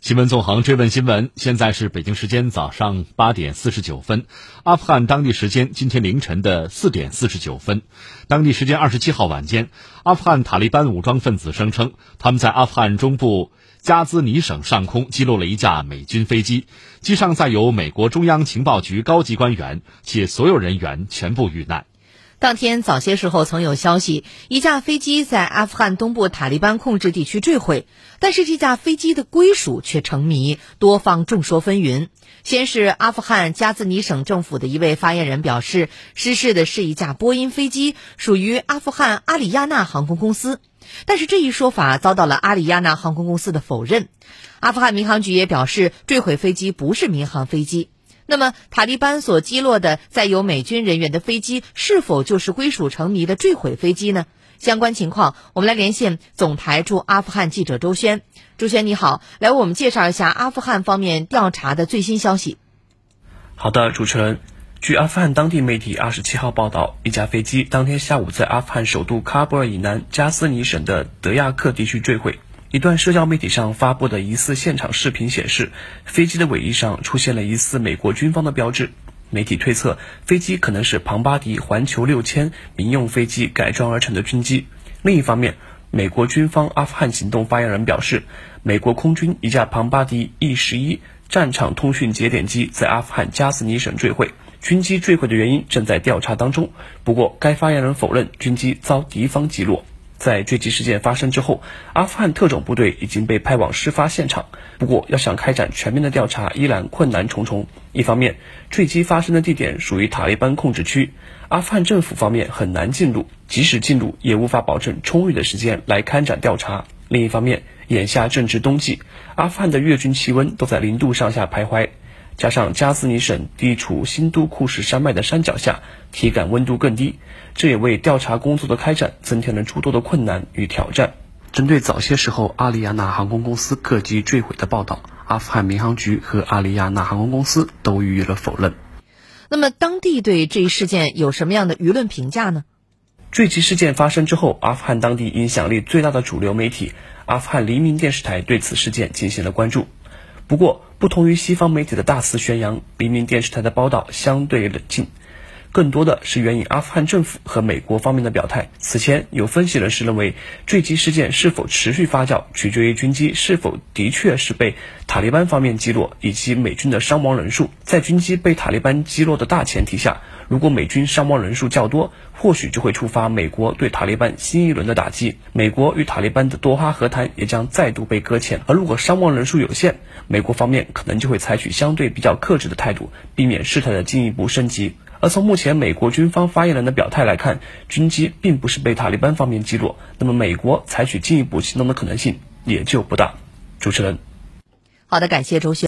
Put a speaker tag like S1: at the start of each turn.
S1: 新闻纵横追问新闻，现在是北京时间早上八点四十九分，阿富汗当地时间今天凌晨的四点四十九分，当地时间二十七号晚间，阿富汗塔利班武装分子声称，他们在阿富汗中部加兹尼省上空击落了一架美军飞机，机上载有美国中央情报局高级官员，且所有人员全部遇难。
S2: 当天早些时候，曾有消息，一架飞机在阿富汗东部塔利班控制地区坠毁，但是这架飞机的归属却成谜，多方众说纷纭。先是阿富汗加兹尼省政府的一位发言人表示，失事的是一架波音飞机，属于阿富汗阿里亚纳航空公司，但是这一说法遭到了阿里亚纳航空公司的否认。阿富汗民航局也表示，坠毁飞机不是民航飞机。那么，塔利班所击落的载有美军人员的飞机，是否就是归属成谜的坠毁飞机呢？相关情况，我们来连线总台驻阿富汗记者周轩。周轩，你好，来为我们介绍一下阿富汗方面调查的最新消息。
S3: 好的，主持人，据阿富汗当地媒体二十七号报道，一架飞机当天下午在阿富汗首都喀布尔以南加斯尼省的德亚克地区坠毁。一段社交媒体上发布的疑似现场视频显示，飞机的尾翼上出现了疑似美国军方的标志。媒体推测，飞机可能是庞巴迪环球六千民用飞机改装而成的军机。另一方面，美国军方阿富汗行动发言人表示，美国空军一架庞巴迪 E 十一战场通讯节点机在阿富汗加斯尼省坠毁，军机坠毁的原因正在调查当中。不过，该发言人否认军机遭敌方击落。在坠机事件发生之后，阿富汗特种部队已经被派往事发现场。不过，要想开展全面的调查，依然困难重重。一方面，坠机发生的地点属于塔利班控制区，阿富汗政府方面很难进入，即使进入，也无法保证充裕的时间来开展调查。另一方面，眼下正值冬季，阿富汗的月均气温都在零度上下徘徊。加上加斯尼省地处新都库什山脉的山脚下，体感温度更低，这也为调查工作的开展增添了诸多的困难与挑战。针对早些时候阿里亚纳航空公司客机坠毁的报道，阿富汗民航局和阿里亚纳航空公司都予以了否认。
S2: 那么，当地对这一事件有什么样的舆论评价呢？
S3: 坠机事件发生之后，阿富汗当地影响力最大的主流媒体阿富汗黎明电视台对此事件进行了关注。不过，不同于西方媒体的大肆宣扬，黎明电视台的报道相对冷静，更多的是援引阿富汗政府和美国方面的表态。此前，有分析人士认为，坠机事件是否持续发酵，取决于军机是否的确是被塔利班方面击落，以及美军的伤亡人数。在军机被塔利班击落的大前提下。如果美军伤亡人数较多，或许就会触发美国对塔利班新一轮的打击，美国与塔利班的多哈和谈也将再度被搁浅。而如果伤亡人数有限，美国方面可能就会采取相对比较克制的态度，避免事态的进一步升级。而从目前美国军方发言人的表态来看，军机并不是被塔利班方面击落，那么美国采取进一步行动的可能性也就不大。主持人，
S2: 好的，感谢周迅。